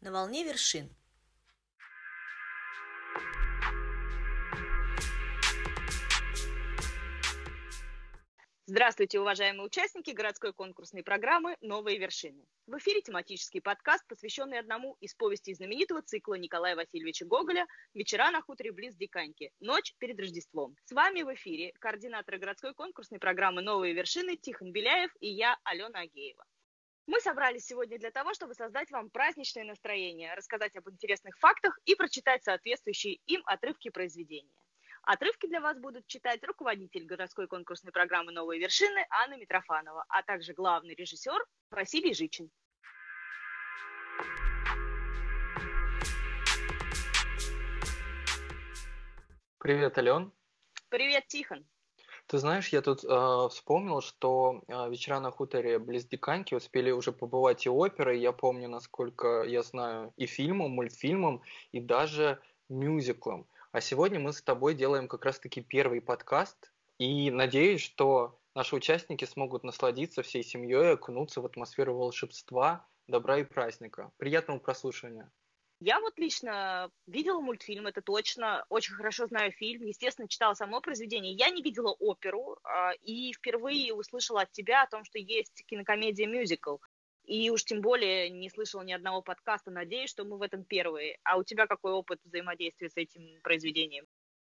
на волне вершин. Здравствуйте, уважаемые участники городской конкурсной программы «Новые вершины». В эфире тематический подкаст, посвященный одному из повестей знаменитого цикла Николая Васильевича Гоголя «Вечера на хуторе близ Диканьки. Ночь перед Рождеством». С вами в эфире координаторы городской конкурсной программы «Новые вершины» Тихон Беляев и я, Алена Агеева. Мы собрались сегодня для того, чтобы создать вам праздничное настроение, рассказать об интересных фактах и прочитать соответствующие им отрывки произведения. Отрывки для вас будут читать руководитель городской конкурсной программы «Новые вершины» Анна Митрофанова, а также главный режиссер Василий Жичин. Привет, Ален. Привет, Тихон. Ты знаешь, я тут э, вспомнил, что э, вечера на хуторе близ Диканьки успели уже побывать и оперы, я помню, насколько я знаю, и фильмом, мультфильмом, и даже мюзиклом. А сегодня мы с тобой делаем как раз-таки первый подкаст, и надеюсь, что наши участники смогут насладиться всей семьей, окунуться в атмосферу волшебства, добра и праздника. Приятного прослушивания. Я вот лично видела мультфильм, это точно, очень хорошо знаю фильм, естественно, читала само произведение. Я не видела оперу э, и впервые услышала от тебя о том, что есть кинокомедия-мюзикл. И уж тем более не слышала ни одного подкаста. Надеюсь, что мы в этом первые. А у тебя какой опыт взаимодействия с этим произведением?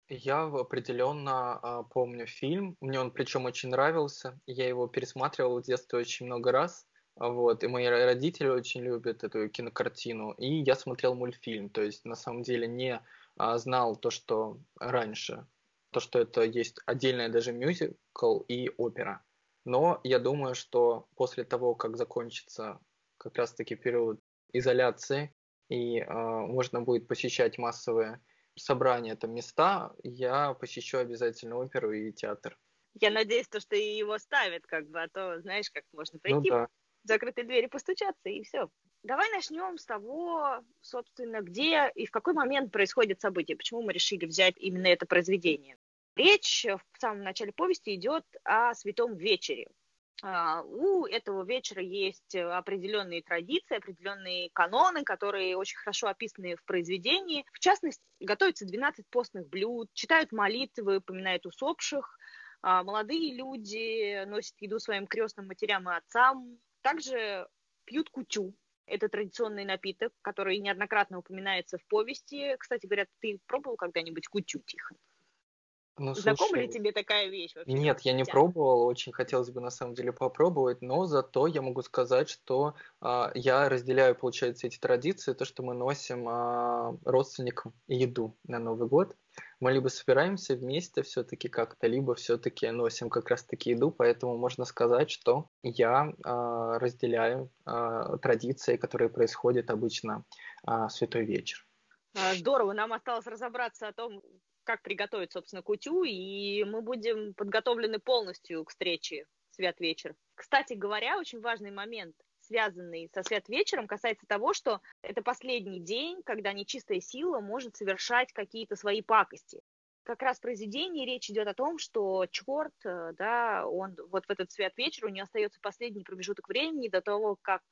Я определенно а, помню фильм. Мне он причем очень нравился. Я его пересматривал в детстве очень много раз. Вот, и мои родители очень любят эту кинокартину. И я смотрел мультфильм. То есть, на самом деле, не а, знал то, что раньше. То, что это есть отдельная даже мюзикл и опера. Но я думаю, что после того, как закончится как раз-таки период изоляции, и э, можно будет посещать массовые собрания, там места, я посещу обязательно оперу и театр. Я надеюсь, то, что и его ставят, как бы, а то, знаешь, как можно прийти, ну, да. В закрытые двери постучаться, и все. Давай начнем с того, собственно, где и в какой момент происходит событие, почему мы решили взять именно это произведение. Речь в самом начале повести идет о святом вечере. А, у этого вечера есть определенные традиции, определенные каноны, которые очень хорошо описаны в произведении. В частности, готовятся 12 постных блюд, читают молитвы, поминают усопших, а, молодые люди носят еду своим крестным матерям и отцам, также пьют кутю, это традиционный напиток, который неоднократно упоминается в повести. Кстати говоря, ты пробовал когда-нибудь кутю, Тихон? Ну, Знакома ли тебе такая вещь вообще? Нет, я не пробовал, очень хотелось бы на самом деле попробовать, но зато я могу сказать, что а, я разделяю, получается, эти традиции, то, что мы носим а, родственникам еду на Новый год. Мы либо собираемся вместе все-таки как-то, либо все-таки носим как раз-таки еду, поэтому можно сказать, что я а, разделяю а, традиции, которые происходят обычно а, в Святой вечер. Здорово, нам осталось разобраться о том, как приготовить, собственно, кутю, и мы будем подготовлены полностью к встрече свят вечер. Кстати говоря, очень важный момент, связанный со свят вечером, касается того, что это последний день, когда нечистая сила может совершать какие-то свои пакости. Как раз в произведении речь идет о том, что черт, э, да, он вот в этот свят вечер у него остается последний промежуток времени до того, как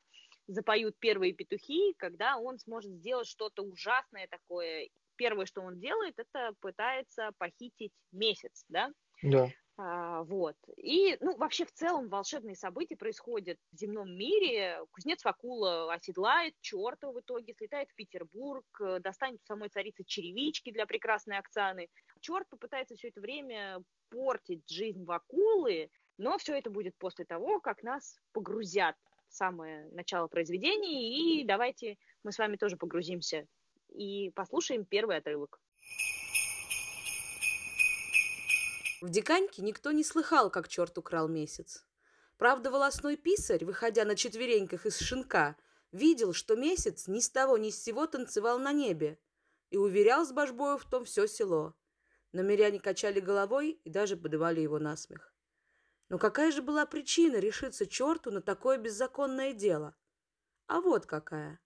запоют первые петухи, когда он сможет сделать что-то ужасное такое первое, что он делает, это пытается похитить месяц, да? Да. А, вот. И, ну, вообще, в целом, волшебные события происходят в земном мире. Кузнец Вакула оседлает черта в итоге, слетает в Петербург, достанет у самой царицы черевички для прекрасной Оксаны. Черт попытается все это время портить жизнь Вакулы, но все это будет после того, как нас погрузят в самое начало произведения, и давайте мы с вами тоже погрузимся и послушаем первый отрывок. В Диканьке никто не слыхал, как черт украл месяц. Правда, волосной писарь, выходя на четвереньках из шинка, видел, что месяц ни с того ни с сего танцевал на небе и уверял с божбою в том все село. Но миряне качали головой и даже подавали его на смех. Но какая же была причина решиться черту на такое беззаконное дело? А вот какая.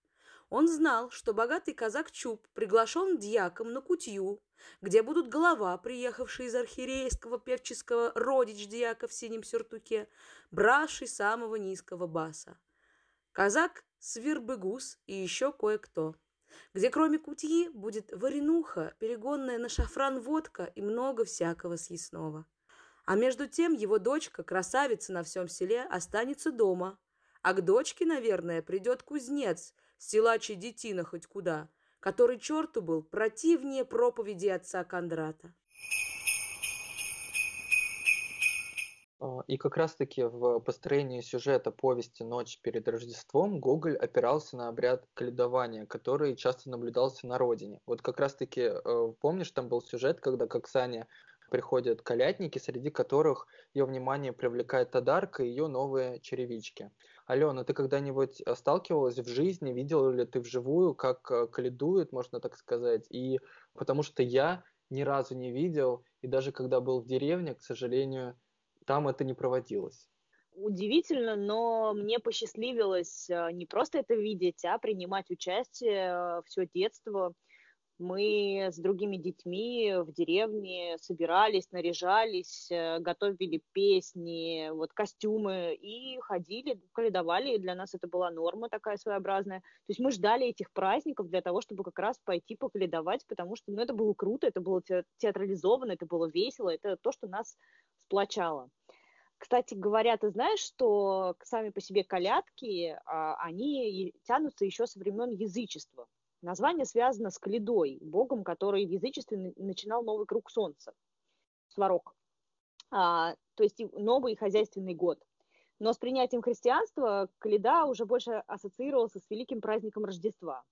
Он знал, что богатый казак Чуб приглашен дьяком на кутью, где будут голова, приехавший из архиерейского певческого родич дьяка в синем сюртуке, бравший самого низкого баса. Казак Свирбыгус и еще кое-кто. Где кроме кутьи будет варенуха, перегонная на шафран водка и много всякого съестного. А между тем его дочка, красавица на всем селе, останется дома. А к дочке, наверное, придет кузнец, силачий детина хоть куда, который черту был противнее проповеди отца Кондрата. А, и как раз-таки в построении сюжета повести «Ночь перед Рождеством» Гоголь опирался на обряд каледования, который часто наблюдался на родине. Вот как раз-таки, э, помнишь, там был сюжет, когда к Оксане приходят колядники, среди которых ее внимание привлекает Тадарка и ее новые черевички. Алена, ты когда-нибудь э, сталкивалась в жизни, видела ли ты вживую, как э, каледуют, можно так сказать? И потому что я ни разу не видел, и даже когда был в деревне, к сожалению, там это не проводилось. Удивительно, но мне посчастливилось э, не просто это видеть, а принимать участие все детство мы с другими детьми в деревне собирались, наряжались, э, готовили песни, вот костюмы и ходили, каледовали, и для нас это была норма такая своеобразная. То есть мы ждали этих праздников для того, чтобы как раз пойти покаледовать, потому что ну, это было круто, это было театрализовано, это было весело, это то, что нас сплочало. Кстати говоря, ты знаешь, что сами по себе колядки, а, они тянутся еще со времен язычества. Название связано с Калидой, богом, который в язычестве начинал новый круг солнца, сварог, а, то есть новый хозяйственный год. Но с принятием христианства Калида уже больше ассоциировался с великим праздником Рождества.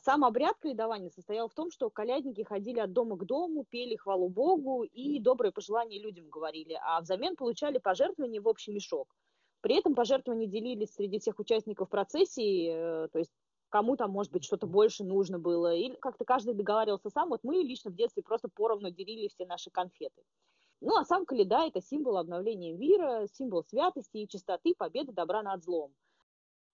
Сам обряд каледования состоял в том, что колядники ходили от дома к дому, пели хвалу Богу и добрые пожелания людям говорили, а взамен получали пожертвования в общий мешок. При этом пожертвования делились среди всех участников процессии, э, то есть кому там, может быть, что-то больше нужно было. Или как-то каждый договаривался сам. Вот мы лично в детстве просто поровну делили все наши конфеты. Ну, а сам Каледа – это символ обновления мира, символ святости и чистоты, победы добра над злом.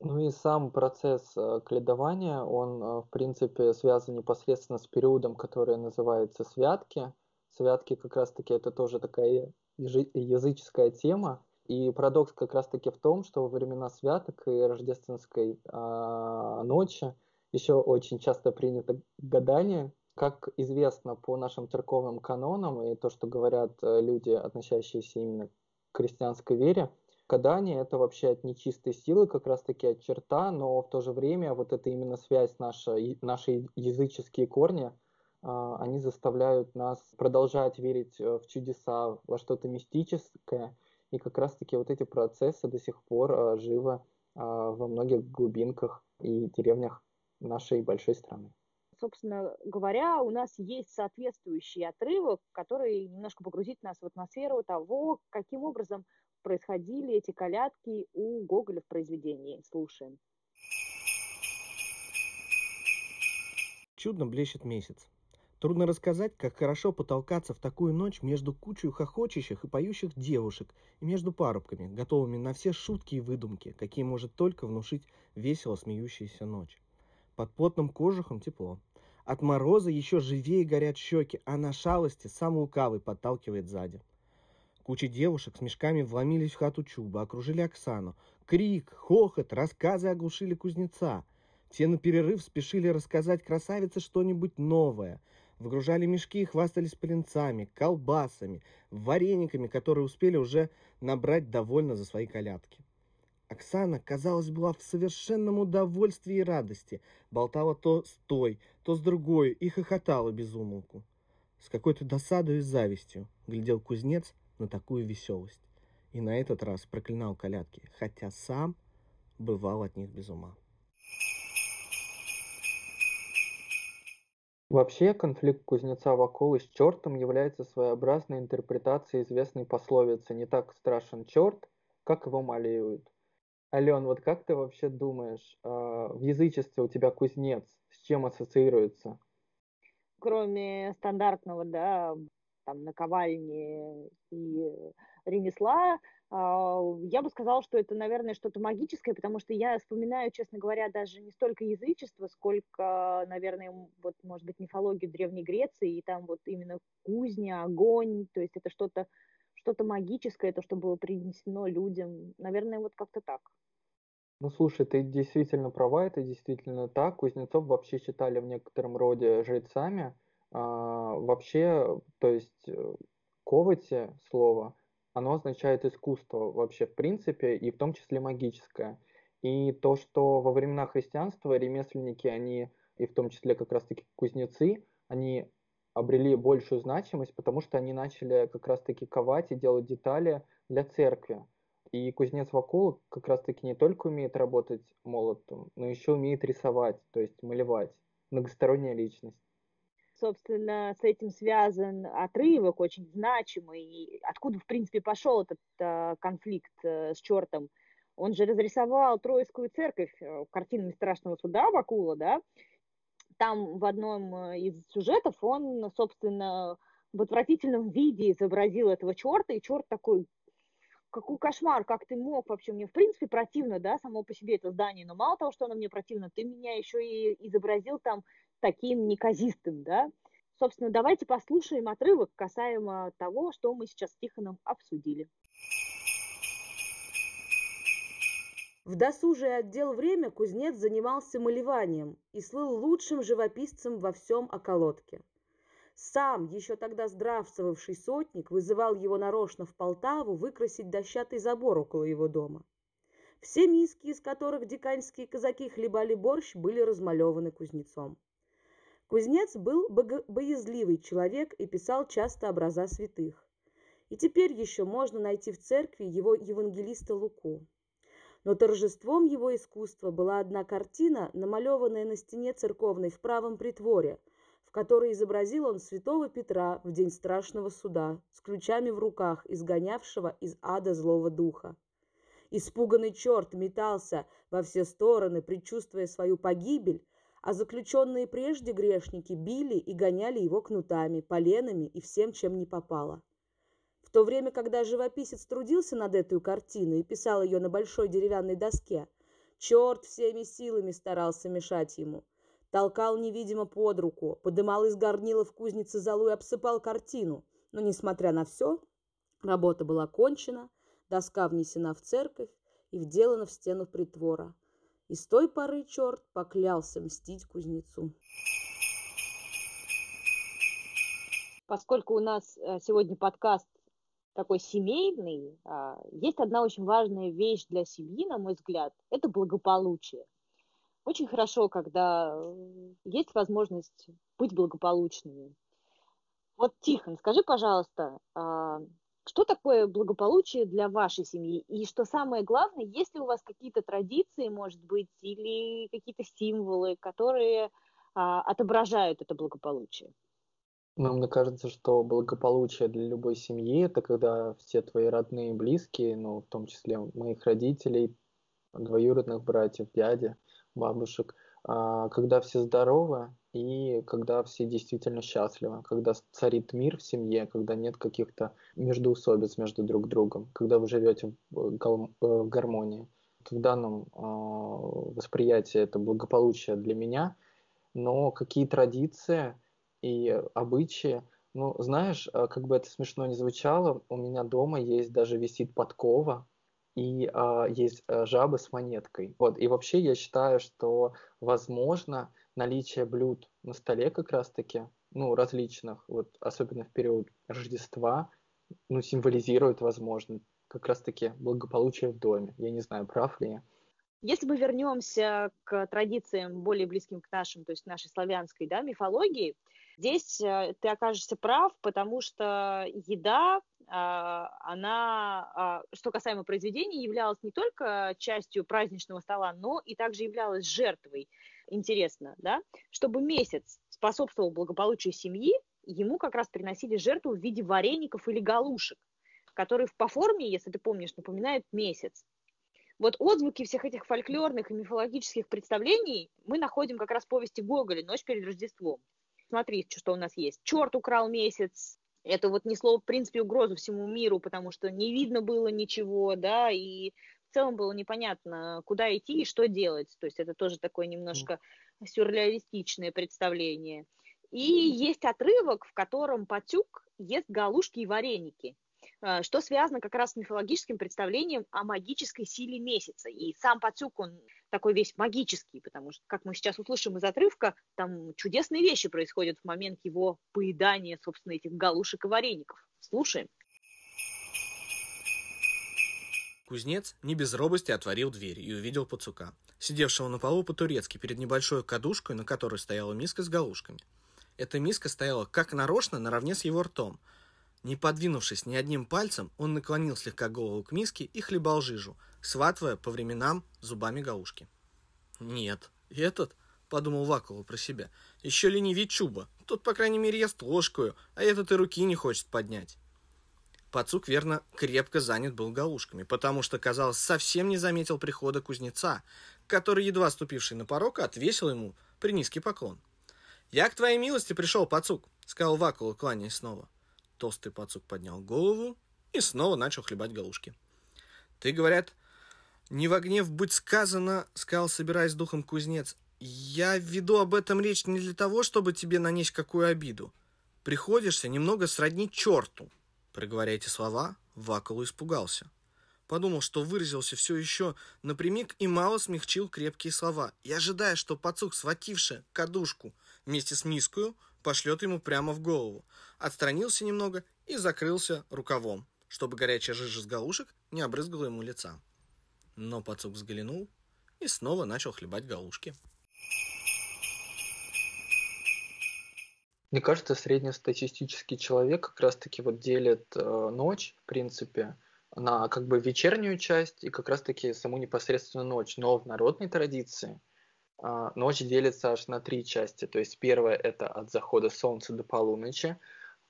Ну и сам процесс э, кледования, он, э, в принципе, связан непосредственно с периодом, который называется святки. Святки как раз-таки это тоже такая языческая тема, и парадокс как раз-таки в том, что во времена святок и рождественской э, ночи еще очень часто принято гадание. Как известно по нашим церковным канонам и то, что говорят э, люди, относящиеся именно к христианской вере, гадание это вообще от нечистой силы, как раз-таки от черта, но в то же время вот это именно связь наша, наши языческие корни, а, они заставляют нас продолжать верить э, в чудеса, во что-то мистическое – и как раз-таки вот эти процессы до сих пор а, живы а, во многих глубинках и деревнях нашей большой страны. Собственно говоря, у нас есть соответствующий отрывок, который немножко погрузит нас в атмосферу того, каким образом происходили эти колядки у Гоголя в произведении. Слушаем. Чудно блещет месяц. Трудно рассказать, как хорошо потолкаться в такую ночь между кучей хохочущих и поющих девушек и между парубками, готовыми на все шутки и выдумки, какие может только внушить весело смеющаяся ночь. Под плотным кожухом тепло. От мороза еще живее горят щеки, а на шалости сам лукавый подталкивает сзади. Куча девушек с мешками вломились в хату Чуба, окружили Оксану. Крик, хохот, рассказы оглушили кузнеца. Те на перерыв спешили рассказать красавице что-нибудь новое – Выгружали мешки и хвастались пленцами, колбасами, варениками, которые успели уже набрать довольно за свои колядки. Оксана, казалось, была в совершенном удовольствии и радости. Болтала то с той, то с другой и хохотала без умолку. С какой-то досадой и завистью глядел кузнец на такую веселость. И на этот раз проклинал колядки, хотя сам бывал от них без ума. Вообще, конфликт кузнеца Вакулы с чертом является своеобразной интерпретацией известной пословицы «не так страшен черт, как его малеют». Ален, вот как ты вообще думаешь, а, в язычестве у тебя кузнец с чем ассоциируется? Кроме стандартного, да, там, наковальни и ремесла, я бы сказала, что это, наверное, что-то магическое, потому что я вспоминаю, честно говоря, даже не столько язычество, сколько, наверное, вот, может быть, мифологию Древней Греции, и там вот именно кузня, огонь, то есть это что-то что-то магическое, то, что было принесено людям. Наверное, вот как-то так. Ну, слушай, ты действительно права, это действительно так. Кузнецов вообще считали в некотором роде жрецами. А, вообще, то есть э, ковати слово, оно означает искусство вообще в принципе, и в том числе магическое. И то, что во времена христианства ремесленники, они, и в том числе как раз-таки кузнецы, они обрели большую значимость, потому что они начали как раз-таки ковать и делать детали для церкви. И кузнец Вакул как раз-таки не только умеет работать молотом, но еще умеет рисовать, то есть малевать. Многосторонняя личность. Собственно, с этим связан отрывок очень значимый. Откуда, в принципе, пошел этот э, конфликт э, с чертом? Он же разрисовал Троицкую церковь э, картинами страшного суда Вакула, да? Там в одном э, из сюжетов он, собственно, в отвратительном виде изобразил этого черта, и черт такой какой кошмар, как ты мог вообще, мне в принципе противно, да, само по себе это здание, но мало того, что оно мне противно, ты меня еще и изобразил там таким неказистым, да. Собственно, давайте послушаем отрывок касаемо того, что мы сейчас с Тихоном обсудили. В досужее отдел время кузнец занимался малеванием и слыл лучшим живописцем во всем околотке. Сам, еще тогда здравствовавший сотник, вызывал его нарочно в Полтаву выкрасить дощатый забор около его дома. Все миски, из которых диканьские казаки хлебали борщ, были размалеваны кузнецом. Кузнец был боязливый человек и писал часто образа святых. И теперь еще можно найти в церкви его евангелиста Луку. Но торжеством его искусства была одна картина, намалеванная на стене церковной в правом притворе – в которой изобразил он святого Петра в день страшного суда с ключами в руках, изгонявшего из ада злого духа. Испуганный черт метался во все стороны, предчувствуя свою погибель, а заключенные прежде грешники били и гоняли его кнутами, поленами и всем, чем не попало. В то время, когда живописец трудился над этой картиной и писал ее на большой деревянной доске, черт всеми силами старался мешать ему – толкал невидимо под руку, подымал из горнила в кузнице залу и обсыпал картину. Но, несмотря на все, работа была кончена, доска внесена в церковь и вделана в стену притвора. И с той поры черт поклялся мстить кузнецу. Поскольку у нас э, сегодня подкаст такой семейный, а, есть одна очень важная вещь для семьи, на мой взгляд, это благополучие – очень хорошо, когда э, есть возможность быть благополучными. Вот, Тихон, скажи, пожалуйста, а, что такое благополучие для вашей семьи? И что самое главное, есть ли у вас какие-то традиции, может быть, или какие-то символы, которые а, отображают это благополучие? Ну, мне кажется, что благополучие для любой семьи это когда все твои родные и близкие, ну, в том числе моих родителей, двоюродных братьев, дяди, бабушек, а, когда все здоровы и когда все действительно счастливы, когда царит мир в семье, когда нет каких-то междоусобиц между друг другом, когда вы живете в э, гармонии. В данном а, восприятии это благополучие для меня, но какие традиции и обычаи, ну, знаешь, а, как бы это смешно не звучало, у меня дома есть даже висит подкова, и а, есть жабы с монеткой. Вот. И вообще я считаю, что возможно наличие блюд на столе как раз-таки, ну, различных, вот, особенно в период Рождества, ну, символизирует, возможно, как раз-таки благополучие в доме. Я не знаю, прав ли я. Если мы вернемся к традициям более близким к нашим, то есть нашей славянской да, мифологии, здесь э, ты окажешься прав, потому что еда, а, она, а, что касаемо произведений, являлась не только частью праздничного стола, но и также являлась жертвой. Интересно, да? Чтобы месяц способствовал благополучию семьи, ему как раз приносили жертву в виде вареников или галушек, которые по форме, если ты помнишь, напоминают месяц. Вот отзвуки всех этих фольклорных и мифологических представлений мы находим как раз в повести Гоголя «Ночь перед Рождеством». Смотри, что у нас есть. Черт украл месяц. Это вот несло, в принципе, угрозу всему миру, потому что не видно было ничего, да, и в целом было непонятно, куда идти и что делать. То есть это тоже такое немножко сюрреалистичное представление. И есть отрывок, в котором Патюк ест галушки и вареники. э, что связано как раз с мифологическим представлением о магической силе месяца. И сам Пацюк, он такой весь магический, потому что, как мы сейчас услышим из отрывка, там чудесные вещи происходят в момент его поедания, собственно, этих галушек и вареников. Слушаем. Кузнец не без робости отворил дверь и увидел пацука, сидевшего на полу по-турецки перед небольшой кадушкой, на которой стояла миска с галушками. Эта миска стояла как нарочно наравне с его ртом. Не подвинувшись ни одним пальцем, он наклонил слегка голову к миске и хлебал жижу, схватывая по временам зубами галушки. «Нет, этот...» — подумал Вакула про себя. «Еще ленивее Чуба. Тот, по крайней мере, ест ложкою, а этот и руки не хочет поднять». Пацук, верно, крепко занят был галушками, потому что, казалось, совсем не заметил прихода кузнеца, который, едва ступивший на порог, отвесил ему при низкий поклон. «Я к твоей милости пришел, Пацук», — сказал Вакула, кланяясь снова. Толстый Пацук поднял голову и снова начал хлебать галушки. «Ты, говорят, не в гнев будь сказано», — сказал, собираясь духом кузнец. «Я веду об этом речь не для того, чтобы тебе нанести какую обиду. Приходишься немного сродни черту». Проговоря эти слова, Ваколу испугался. Подумал, что выразился все еще напрямик и мало смягчил крепкие слова. И ожидая, что пацук, схвативший кадушку вместе с мискою, пошлет ему прямо в голову, отстранился немного и закрылся рукавом, чтобы горячая жижа с галушек не обрызгала ему лица. Но пацук взглянул и снова начал хлебать галушки. Мне кажется, среднестатистический человек как раз-таки вот делит э, ночь, в принципе, на как бы вечернюю часть и как раз-таки саму непосредственно ночь. Но в народной традиции э, ночь делится аж на три части. То есть первая это от захода солнца до полуночи,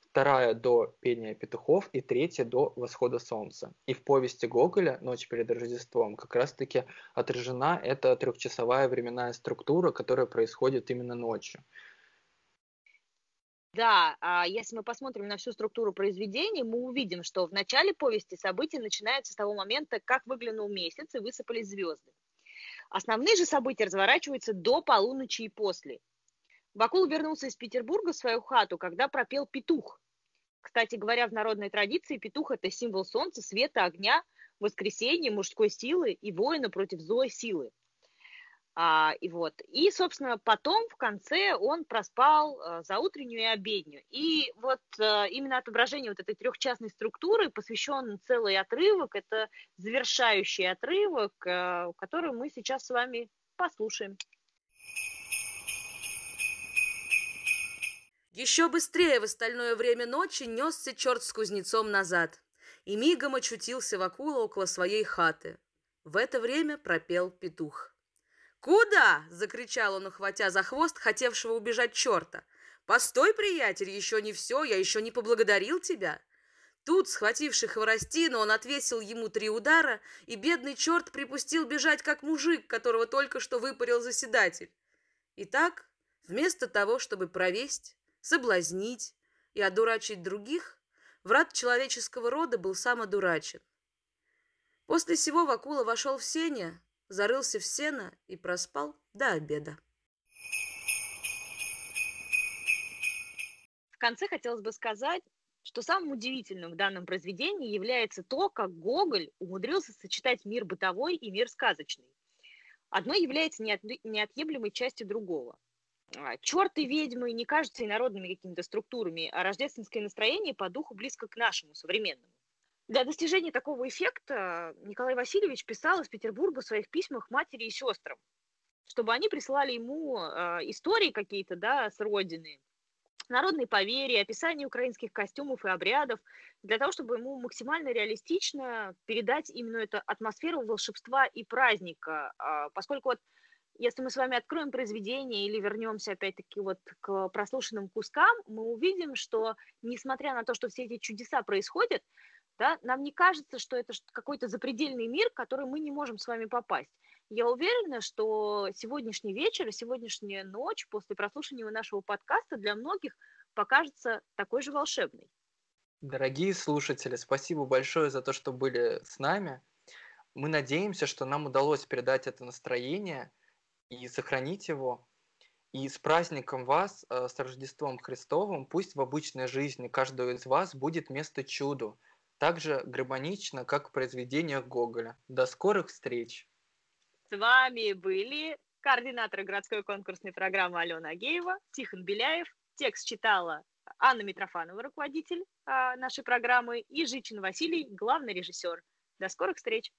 вторая до пения петухов и третья до восхода солнца. И в повести Гоголя «Ночь перед Рождеством» как раз-таки отражена эта трехчасовая временная структура, которая происходит именно ночью. Да, а если мы посмотрим на всю структуру произведения, мы увидим, что в начале повести события начинаются с того момента, как выглянул месяц и высыпались звезды. Основные же события разворачиваются до полуночи и после. Бакул вернулся из Петербурга в свою хату, когда пропел петух. Кстати говоря, в народной традиции петух – это символ солнца, света, огня, воскресения, мужской силы и воина против злой силы. А, и вот. И, собственно, потом в конце он проспал а, за утреннюю и обедню. И вот а, именно отображение вот этой трехчастной структуры посвящен целый отрывок. Это завершающий отрывок, а, который мы сейчас с вами послушаем. Еще быстрее в остальное время ночи несся черт с кузнецом назад, и мигом очутился Вакула около своей хаты. В это время пропел петух. «Куда?» – закричал он, ухватя за хвост хотевшего убежать черта. «Постой, приятель, еще не все, я еще не поблагодарил тебя!» Тут, схвативший хворостину, он отвесил ему три удара, и бедный черт припустил бежать, как мужик, которого только что выпарил заседатель. Итак, вместо того, чтобы провесть, соблазнить и одурачить других, врат человеческого рода был сам одурачен. После сего Вакула вошел в сене, зарылся в сено и проспал до обеда. В конце хотелось бы сказать, что самым удивительным в данном произведении является то, как Гоголь умудрился сочетать мир бытовой и мир сказочный. Одно является неотъемлемой частью другого. А, Черт ведьмы не кажутся инородными какими-то структурами, а рождественское настроение по духу близко к нашему, современному. Для достижения такого эффекта Николай Васильевич писал из Петербурга в своих письмах матери и сестрам, чтобы они присылали ему э, истории какие-то, да, с родины, народные поверья, описание украинских костюмов и обрядов, для того, чтобы ему максимально реалистично передать именно эту атмосферу волшебства и праздника, э, поскольку вот если мы с вами откроем произведение или вернемся опять-таки вот к прослушанным кускам, мы увидим, что несмотря на то, что все эти чудеса происходят, да, нам не кажется, что это какой-то запредельный мир, в который мы не можем с вами попасть. Я уверена, что сегодняшний вечер и сегодняшняя ночь после прослушивания нашего подкаста для многих покажется такой же волшебной. Дорогие слушатели, спасибо большое за то, что были с нами. Мы надеемся, что нам удалось передать это настроение и сохранить его. И с праздником вас, э, с Рождеством Христовым, пусть в обычной жизни каждого из вас будет место чуду – так же гармонично, как в произведениях Гоголя. До скорых встреч! С вами были координатор городской конкурсной программы Алена Агеева, Тихон Беляев. Текст читала Анна Митрофанова, руководитель а, нашей программы, и Жичин Василий, главный режиссер. До скорых встреч!